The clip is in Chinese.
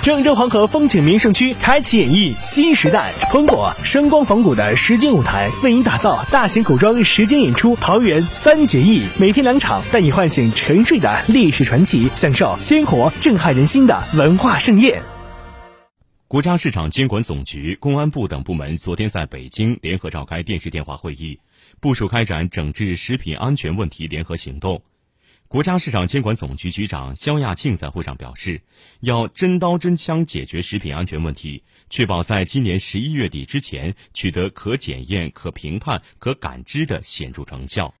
郑州黄河风景名胜区开启演绎新时代，通过声光仿古的实景舞台，为您打造大型古装实景演出《桃园三结义》，每天两场，带你唤醒沉睡的历史传奇，享受鲜活震撼人心的文化盛宴。国家市场监管总局、公安部等部门昨天在北京联合召开电视电话会议，部署开展整治食品安全问题联合行动。国家市场监管总局局长肖亚庆在会上表示，要真刀真枪解决食品安全问题，确保在今年十一月底之前取得可检验、可评判、可感知的显著成效。